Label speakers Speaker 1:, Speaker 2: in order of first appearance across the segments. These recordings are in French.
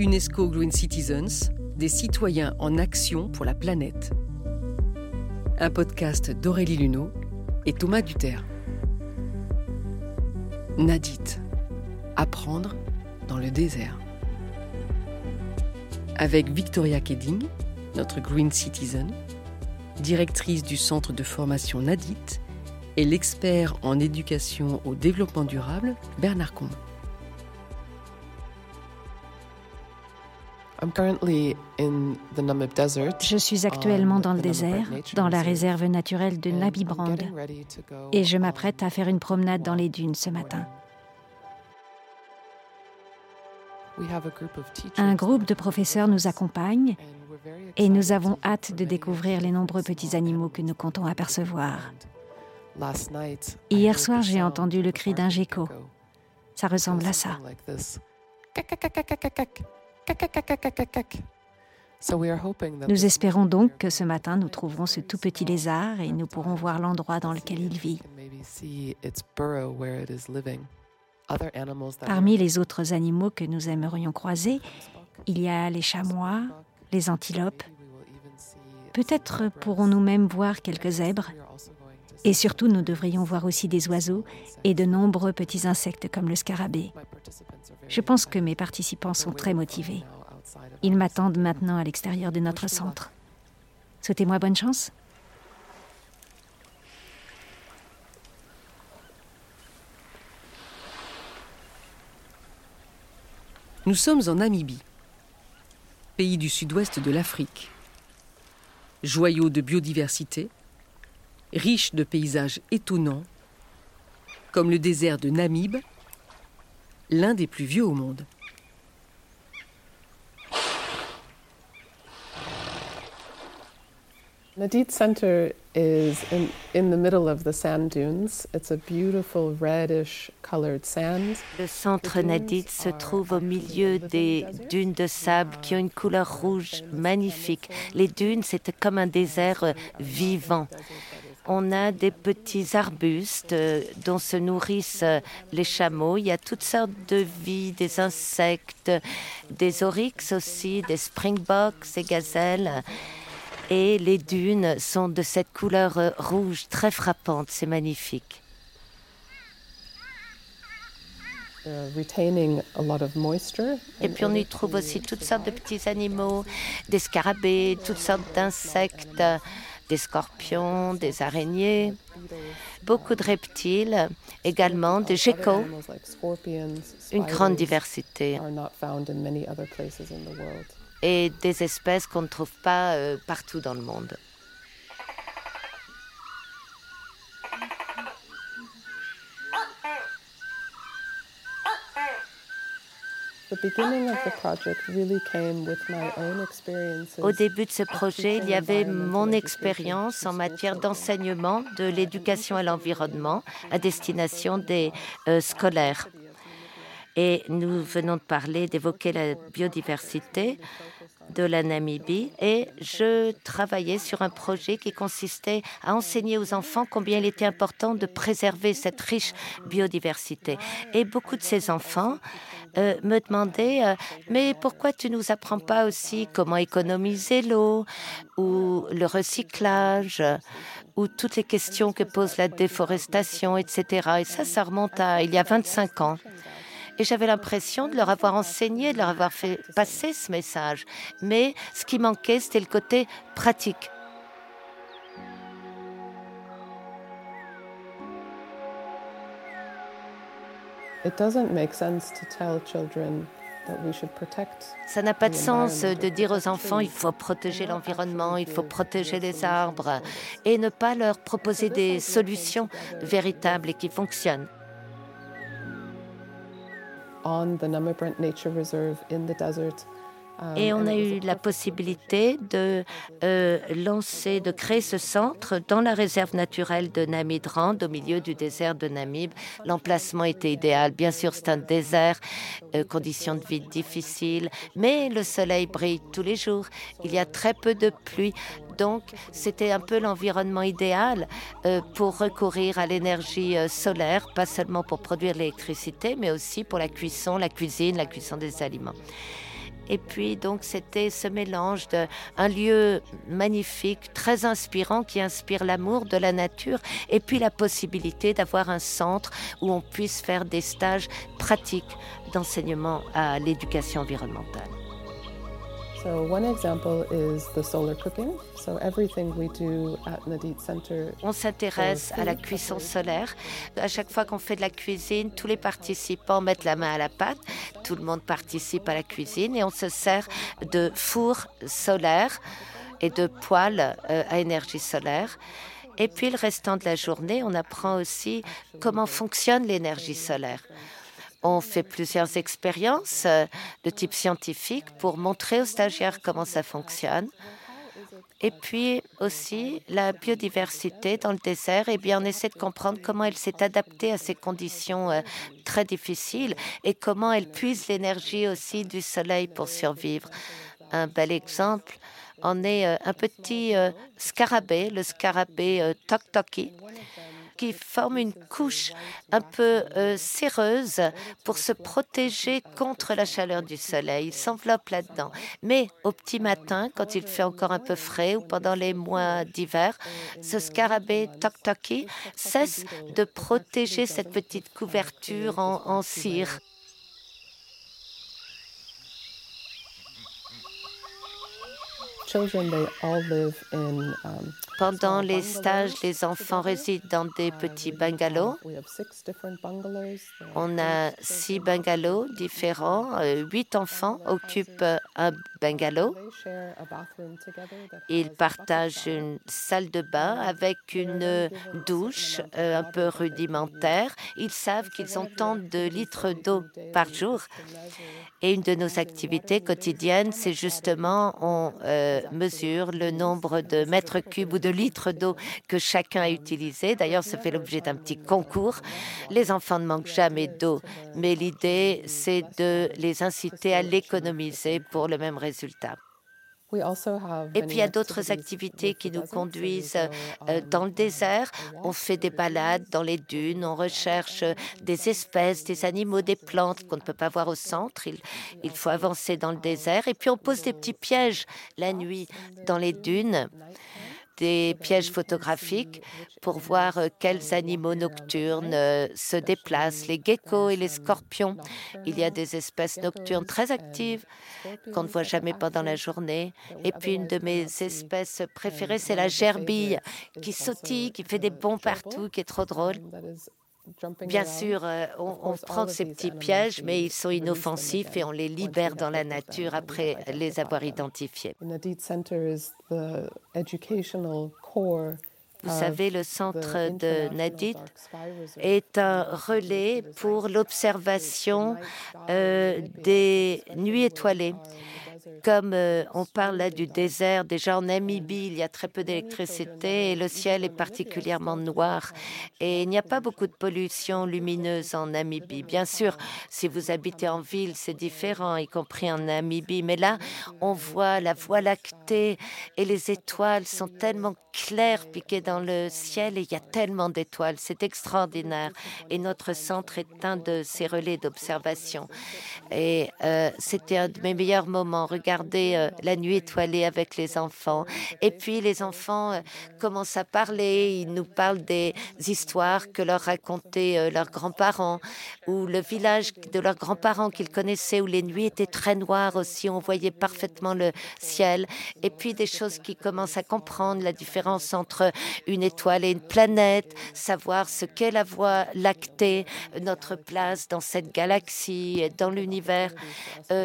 Speaker 1: UNESCO Green Citizens, des citoyens en action pour la planète. Un podcast d'Aurélie Luneau et Thomas Duterre. Nadit. Apprendre dans le désert. Avec Victoria Kedding, notre Green Citizen, directrice du centre de formation Nadit, et l'expert en éducation au développement durable, Bernard Combe.
Speaker 2: Je suis actuellement dans le désert, dans la réserve naturelle de Nabibrand, et je m'apprête à faire une promenade dans les dunes ce matin. Un groupe de professeurs nous accompagne et nous avons hâte de découvrir les nombreux petits animaux que nous comptons apercevoir. Hier soir, j'ai entendu le cri d'un gecko. Ça ressemble à ça. Nous espérons donc que ce matin nous trouverons ce tout petit lézard et nous pourrons voir l'endroit dans lequel il vit. Parmi les autres animaux que nous aimerions croiser, il y a les chamois, les antilopes. Peut-être pourrons-nous même voir quelques zèbres. Et surtout, nous devrions voir aussi des oiseaux et de nombreux petits insectes comme le scarabée. Je pense que mes participants sont très motivés. Ils m'attendent maintenant à l'extérieur de notre centre. Souhaitez-moi bonne chance.
Speaker 1: Nous sommes en Namibie, pays du sud-ouest de l'Afrique. Joyau de biodiversité, riche de paysages étonnants, comme le désert de Namib, l'un des plus vieux au monde.
Speaker 3: Nadit Center is in, in the middle of the sand dunes. It's a beautiful reddish colored sand.
Speaker 4: Le centre Nadit se trouve au milieu des dunes de sable qui ont une couleur rouge magnifique. Les dunes, c'est comme un désert vivant. On a des petits arbustes euh, dont se nourrissent euh, les chameaux. Il y a toutes sortes de vies, des insectes, des oryx aussi, des springboks, des gazelles. Et les dunes sont de cette couleur euh, rouge très frappante. C'est magnifique. Et puis on y trouve aussi toutes sortes de petits animaux, des scarabées, toutes sortes d'insectes des scorpions, des araignées, beaucoup de reptiles, également des geckos, une grande diversité et des espèces qu'on ne trouve pas euh, partout dans le monde. Au début de ce projet, il y avait mon expérience en matière d'enseignement de l'éducation à l'environnement à destination des euh, scolaires. Et nous venons de parler, d'évoquer la biodiversité de la Namibie et je travaillais sur un projet qui consistait à enseigner aux enfants combien il était important de préserver cette riche biodiversité. Et beaucoup de ces enfants euh, me demandaient euh, mais pourquoi tu nous apprends pas aussi comment économiser l'eau ou le recyclage ou toutes les questions que pose la déforestation, etc. Et ça, ça remonte à il y a 25 ans. Et j'avais l'impression de leur avoir enseigné, de leur avoir fait passer ce message. Mais ce qui manquait, c'était le côté pratique. Ça n'a pas de sens de dire aux enfants il faut protéger l'environnement, il faut protéger les arbres et ne pas leur proposer des solutions véritables et qui fonctionnent. Et on a eu la possibilité de euh, lancer, de créer ce centre dans la réserve naturelle de Namidrand, au milieu du désert de Namib. L'emplacement était idéal. Bien sûr, c'est un désert, euh, conditions de vie difficiles, mais le soleil brille tous les jours. Il y a très peu de pluie. Donc, c'était un peu l'environnement idéal euh, pour recourir à l'énergie solaire, pas seulement pour produire l'électricité, mais aussi pour la cuisson, la cuisine, la cuisson des aliments. Et puis donc c'était ce mélange d'un lieu magnifique, très inspirant, qui inspire l'amour de la nature, et puis la possibilité d'avoir un centre où on puisse faire des stages pratiques d'enseignement à l'éducation environnementale. On s'intéresse à la cuisson solaire. À chaque fois qu'on fait de la cuisine, tous les participants mettent la main à la pâte. Tout le monde participe à la cuisine et on se sert de four solaire et de poêles euh, à énergie solaire. Et puis le restant de la journée, on apprend aussi comment fonctionne l'énergie solaire. On fait plusieurs expériences euh, de type scientifique pour montrer aux stagiaires comment ça fonctionne. Et puis aussi la biodiversité dans le désert, eh bien on essaie de comprendre comment elle s'est adaptée à ces conditions euh, très difficiles et comment elle puise l'énergie aussi du soleil pour survivre. Un bel exemple en est euh, un petit scarabée, le scarabée Toktoki qui forme une couche un peu euh, céreuse pour se protéger contre la chaleur du soleil. Il s'enveloppe là-dedans. Mais au petit matin, quand il fait encore un peu frais ou pendant les mois d'hiver, ce scarabée toktoki cesse de protéger cette petite couverture en cire. Pendant les stages, les enfants résident dans des petits bungalows. On a six bungalows différents. Euh, huit enfants occupent un bungalow. Ils partagent une salle de bain avec une douche euh, un peu rudimentaire. Ils savent qu'ils ont tant de litres d'eau par jour. Et une de nos activités quotidiennes, c'est justement on euh, mesure le nombre de mètres cubes ou de litres d'eau que chacun a utilisé. D'ailleurs, ça fait l'objet d'un petit concours. Les enfants ne manquent jamais d'eau, mais l'idée, c'est de les inciter à l'économiser pour le même résultat. Et puis il y a d'autres activités qui nous conduisent euh, dans le désert. On fait des balades dans les dunes, on recherche des espèces, des animaux, des plantes qu'on ne peut pas voir au centre. Il, il faut avancer dans le désert. Et puis on pose des petits pièges la nuit dans les dunes des pièges photographiques pour voir euh, quels animaux nocturnes euh, se déplacent, les geckos et les scorpions. Il y a des espèces nocturnes très actives qu'on ne voit jamais pendant la journée. Et puis une de mes espèces préférées, c'est la gerbille qui sautille, qui fait des bonds partout, qui est trop drôle. Bien sûr, euh, on, prend ces petits pièges, mais ils sont inoffensifs et on les libère dans la nature après les avoir identifiés. Vous savez, le centre de Nadit est un relais pour l'observation euh, des nuits étoilées comme euh, on parle là du désert, déjà en Namibie, il y a très peu d'électricité et le ciel est particulièrement noir. Et il n'y a pas beaucoup de pollution lumineuse en Namibie. Bien sûr, si vous habitez en ville, c'est différent, y compris en Namibie. Mais là, on voit la voie lactée et les étoiles sont tellement claires piquées dans le ciel et il y a tellement d'étoiles. C'est extraordinaire. Et notre centre est un de ces relais d'observation. Et euh, c'était un de mes meilleurs moments regarder euh, la nuit étoilée avec les enfants. Et puis les enfants euh, commencent à parler, ils nous parlent des histoires que leur racontaient euh, leurs grands-parents ou le village de leurs grands-parents qu'ils connaissaient où les nuits étaient très noires aussi, on voyait parfaitement le ciel. Et puis des choses qui commencent à comprendre la différence entre une étoile et une planète, savoir ce qu'est la voie lactée, notre place dans cette galaxie, dans l'univers.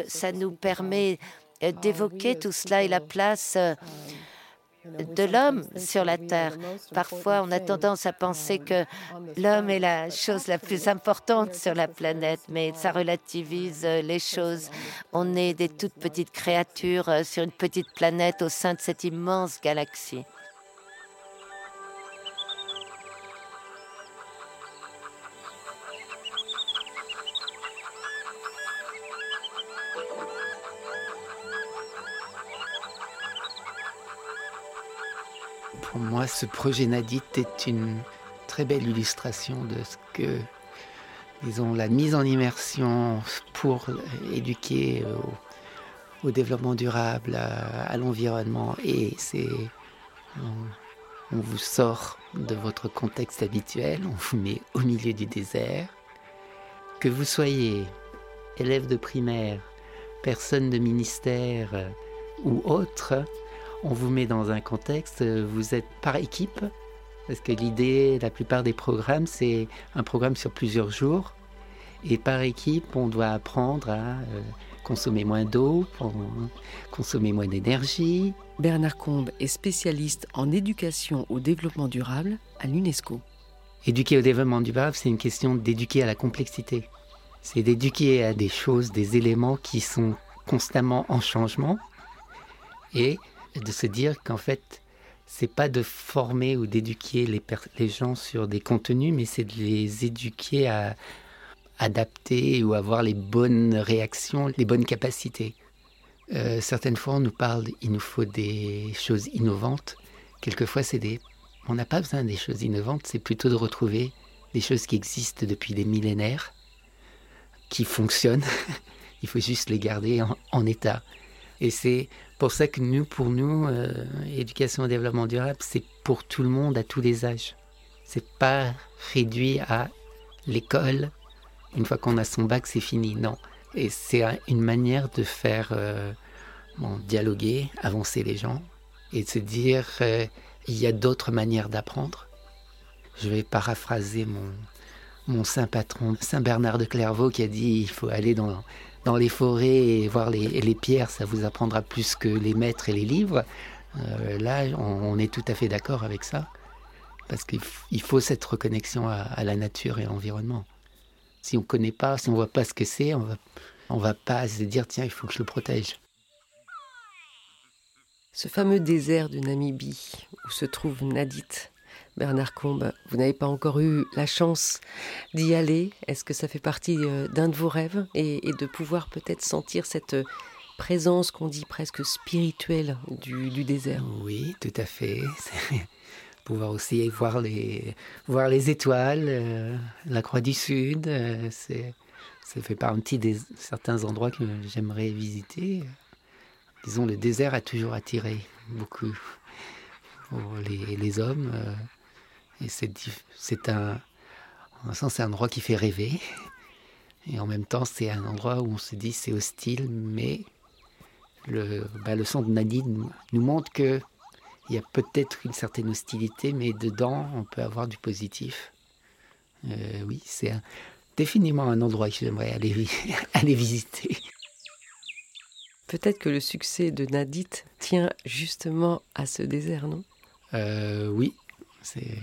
Speaker 4: ça nous permet d'évoquer tout cela et la place euh, de l'homme sur la Terre. Parfois, on a tendance à penser que l'homme est la chose la plus importante sur la planète, mais ça relativise euh, les choses. On est des toutes petites créatures sur une petite planète au sein de cette immense galaxie.
Speaker 5: Pour moi, ce projet Nadit est une très belle illustration de ce que, disons, la mise en immersion pour éduquer au développement durable, à, l'environnement, et c'est on, vous sort de votre contexte habituel, on vous met au milieu du désert, que vous soyez élève de primaire, personne de ministère ou autre, on vous met dans un contexte, vous êtes par équipe, parce que l'idée, la plupart des programmes, c'est un programme sur plusieurs jours. Et par équipe, on doit apprendre à euh, consommer moins d'eau, consommer moins d'énergie.
Speaker 1: Bernard Combe est spécialiste en éducation au développement durable à l'UNESCO.
Speaker 5: Éduquer au développement durable, c'est une question d'éduquer à la complexité. C'est d'éduquer à des choses, des éléments qui sont constamment en changement et de se dire qu'en fait, c'est pas de former ou d'éduquer les, gens sur des contenus, mais c'est de les éduquer à adapter ou avoir les bonnes réactions, les bonnes capacités. Euh, certaines fois, on nous parle, il nous faut des choses innovantes. Quelquefois, c'est des, on n'a pas besoin des choses innovantes, c'est plutôt de retrouver des choses qui existent depuis des millénaires, qui fonctionnent. il faut juste les garder en, état. Et c'est pour ça que nous, pour nous, euh, éducation au développement durable, c'est pour tout le monde à tous les âges. C'est pas réduit à l'école, une fois qu'on a son bac, c'est fini. Non. Et c'est une manière de faire euh, dialoguer, avancer les gens et de se dire euh, il y a d'autres manières d'apprendre. Je vais paraphraser mon, mon saint patron, Saint Bernard de Clairvaux, qui a dit il faut aller dans, dans les forêts voir les, pierres, ça vous apprendra plus que les maîtres et les livres. Euh, là, on, est tout à fait d'accord avec ça, parce qu'il faut cette reconnexion à, la nature et à l'environnement. Si on ne connaît pas, si on ne voit pas ce que c'est, on va, va pas se dire tiens, il faut que je le protège.
Speaker 1: Ce fameux désert de Namibie où se trouve Nadit, Bernard Combe, vous n'avez pas encore eu la chance d'y aller. Est-ce que ça fait partie euh, d'un de vos rêves et, de pouvoir peut-être sentir cette présence qu'on dit presque spirituelle du, désert?
Speaker 5: Oui, tout à fait. pouvoir aussi voir les, étoiles, euh, la Croix du Sud. Euh, ça fait partie des certains endroits que j'aimerais visiter. Disons, le désert a toujours attiré beaucoup les, hommes. Et c'est, un, en un sens, c'est un endroit qui fait rêver. Et en même temps, c'est un endroit où on se dit c'est hostile, mais le, bah, le son de Nadine nous montre que il y a peut-être une certaine hostilité, mais dedans, on peut avoir du positif. Euh, oui, c'est définitivement un endroit que j'aimerais aller, aller visiter.
Speaker 1: Peut-être que le succès de Nadit tient justement à ce désert, non?
Speaker 5: Euh, Oui, c'est.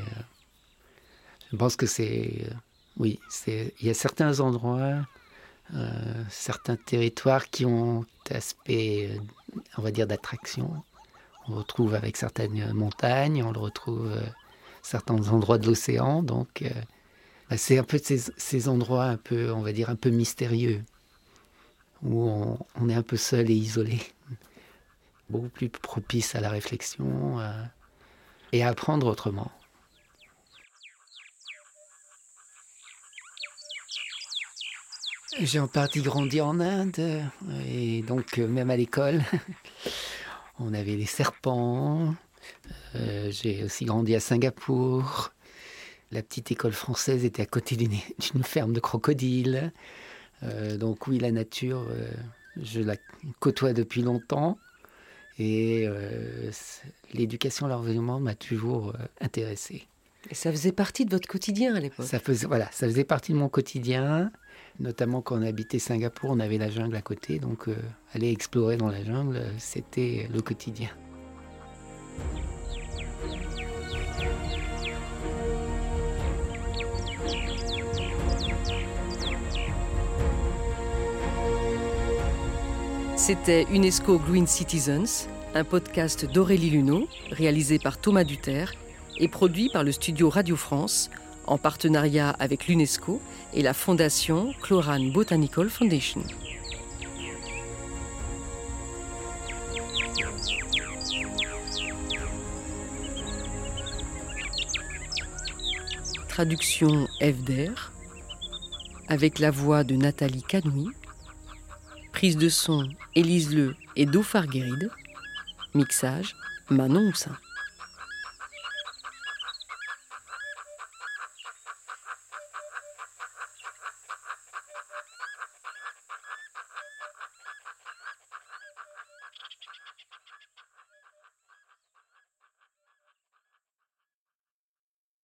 Speaker 5: je pense que c'est. oui, c'est. Il y a certains endroits, euh, certains territoires qui ont aspect, on va dire, d'attraction on retrouve avec certaines montagnes, on le retrouve euh, certains endroits de l'océan. Donc, euh, bah, c'est un peu ces, endroits un peu, on va dire, un peu mystérieux, où on, est un peu seul et isolé, beaucoup plus propice à la réflexion et apprendre autrement. J'ai en partie grandi en Inde, et donc euh, même à l'école. On avait les serpents. Euh, j'ai aussi grandi à Singapour. La petite école française était à côté d'une ferme de crocodiles. Euh, donc oui, la nature, je la côtoie depuis longtemps. Et l'éducation à l'environnement m'a toujours intéressé.
Speaker 1: Et ça faisait partie de votre quotidien à l'époque
Speaker 5: ça faisait, Voilà, ça faisait partie de mon quotidien. Notamment quand on habitait Singapour, on avait la jungle à côté, donc euh, aller explorer dans la jungle, c'était le quotidien.
Speaker 1: C'était UNESCO Green Citizens, un podcast d'Aurélie Luneau, réalisé par Thomas Duterre et produit par le studio Radio France en partenariat avec l'UNESCO et la fondation Cloran Botanical Foundation. Traduction FDR avec la voix de Nathalie Canoui. Prise de son Élise Le et Dauphar Guéride. Mixage Manon Houssin.